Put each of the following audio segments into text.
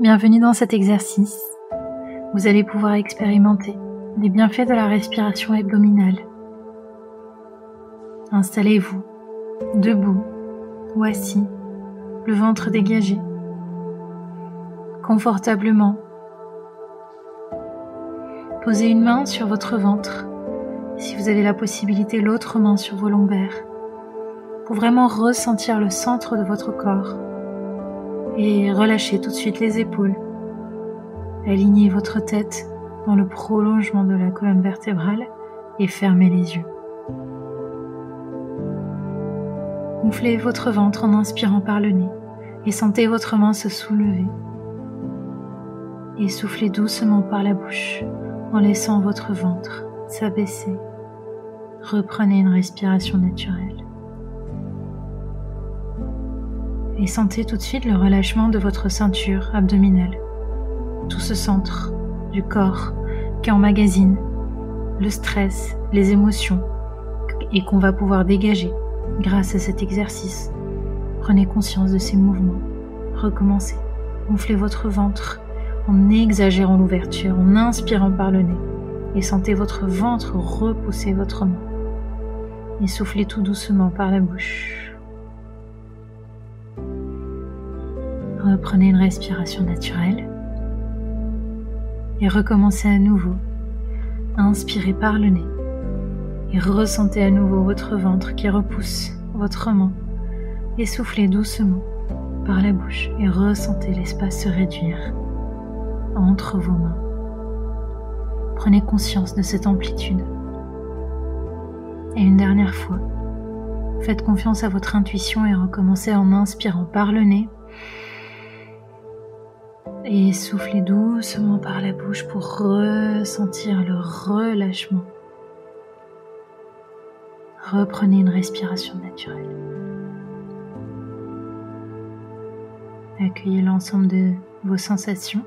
Bienvenue dans cet exercice. Vous allez pouvoir expérimenter les bienfaits de la respiration abdominale. Installez-vous, debout ou assis, le ventre dégagé, confortablement. Posez une main sur votre ventre, si vous avez la possibilité l'autre main sur vos lombaires, pour vraiment ressentir le centre de votre corps et relâchez tout de suite les épaules. Alignez votre tête dans le prolongement de la colonne vertébrale et fermez les yeux. Gonflez votre ventre en inspirant par le nez et sentez votre main se soulever. Et soufflez doucement par la bouche en laissant votre ventre s'abaisser. Reprenez une respiration naturelle. Et sentez tout de suite le relâchement de votre ceinture abdominale. Tout ce centre du corps qui emmagasine le stress, les émotions et qu'on va pouvoir dégager grâce à cet exercice. Prenez conscience de ces mouvements. Recommencez. Gonflez votre ventre en exagérant l'ouverture, en inspirant par le nez. Et sentez votre ventre repousser votre main. Et soufflez tout doucement par la bouche. Reprenez une respiration naturelle et recommencez à nouveau. Inspirez par le nez et ressentez à nouveau votre ventre qui repousse votre main et soufflez doucement par la bouche et ressentez l'espace se réduire entre vos mains. Prenez conscience de cette amplitude. Et une dernière fois, faites confiance à votre intuition et recommencez en inspirant par le nez et soufflez doucement par la bouche pour ressentir le relâchement. Reprenez une respiration naturelle. Accueillez l'ensemble de vos sensations.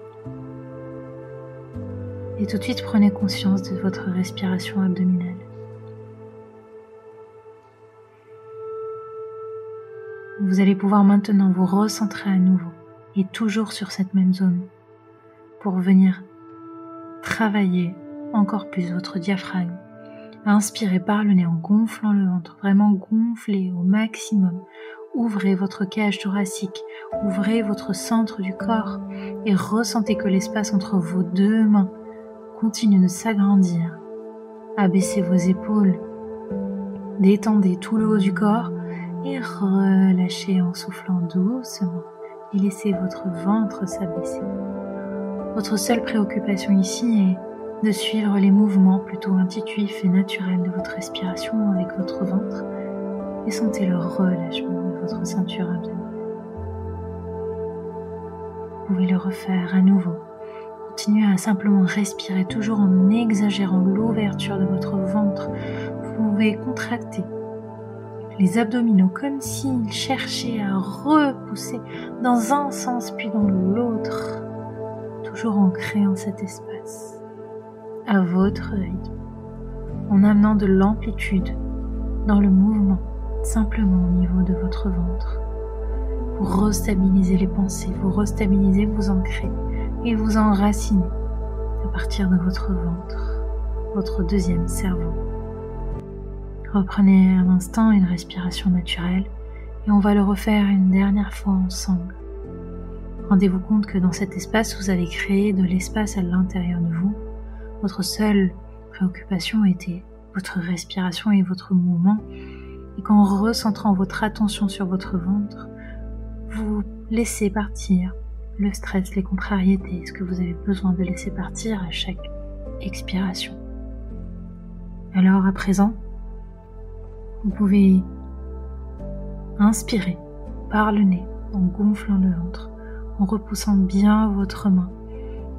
Et tout de suite prenez conscience de votre respiration abdominale. Vous allez pouvoir maintenant vous recentrer à nouveau et toujours sur cette même zone pour venir travailler encore plus votre diaphragme. Inspirez par le nez en gonflant le ventre, vraiment gonflez au maximum. Ouvrez votre cage thoracique, ouvrez votre centre du corps et ressentez que l'espace entre vos deux mains continue de s'agrandir. Abaissez vos épaules, détendez tout le haut du corps et relâchez en soufflant doucement et laissez votre ventre s'abaisser. Votre seule préoccupation ici est de suivre les mouvements plutôt intuitifs et naturels de votre respiration avec votre ventre et sentez le relâchement de votre ceinture abdominale. Vous pouvez le refaire à nouveau. Continuez à simplement respirer toujours en exagérant l'ouverture de votre ventre. Vous pouvez contracter les abdominaux comme s'ils cherchaient à repousser dans un sens puis dans l'autre, toujours en créant cet espace à votre rythme, en amenant de l'amplitude dans le mouvement simplement au niveau de votre ventre pour restabiliser les pensées, vous restabiliser, vous ancrer et vous enraciner à partir de votre ventre, votre deuxième cerveau. Reprenez un instant une respiration naturelle et on va le refaire une dernière fois ensemble. Rendez-vous compte que dans cet espace, vous avez créé de l'espace à l'intérieur de vous. Votre seule préoccupation était votre respiration et votre mouvement. Et qu'en recentrant votre attention sur votre ventre, vous laissez partir le stress, les contrariétés, ce que vous avez besoin de laisser partir à chaque expiration. Alors à présent, vous pouvez inspirer par le nez en gonflant le ventre, en repoussant bien votre main.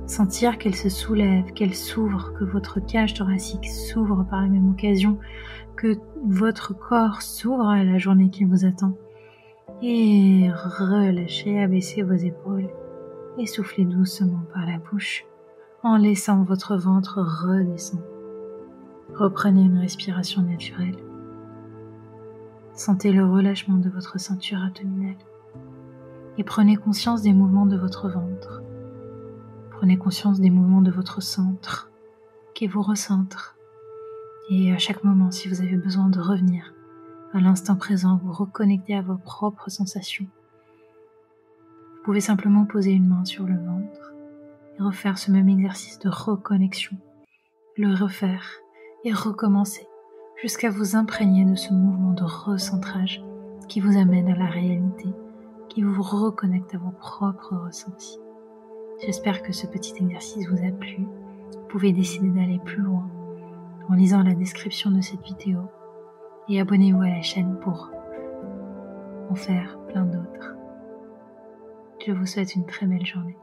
Sentir qu'elle se soulève, qu'elle s'ouvre, que votre cage thoracique s'ouvre par la même occasion, que votre corps s'ouvre à la journée qui vous attend. Et relâchez, abaissez vos épaules et soufflez doucement par la bouche en laissant votre ventre redescendre. Reprenez une respiration naturelle. Sentez le relâchement de votre ceinture abdominale et prenez conscience des mouvements de votre ventre Prenez conscience des mouvements de votre centre qui vous recentre. Et à chaque moment, si vous avez besoin de revenir à l'instant présent, vous reconnecter à vos propres sensations. Vous pouvez simplement poser une main sur le ventre et refaire ce même exercice de reconnexion. Le refaire et recommencer jusqu'à vous imprégner de ce mouvement de recentrage qui vous amène à la réalité, qui vous reconnecte à vos propres ressentis. J'espère que ce petit exercice vous a plu. Vous pouvez décider d'aller plus loin en lisant la description de cette vidéo et abonnez-vous à la chaîne pour en faire plein d'autres. Je vous souhaite une très belle journée.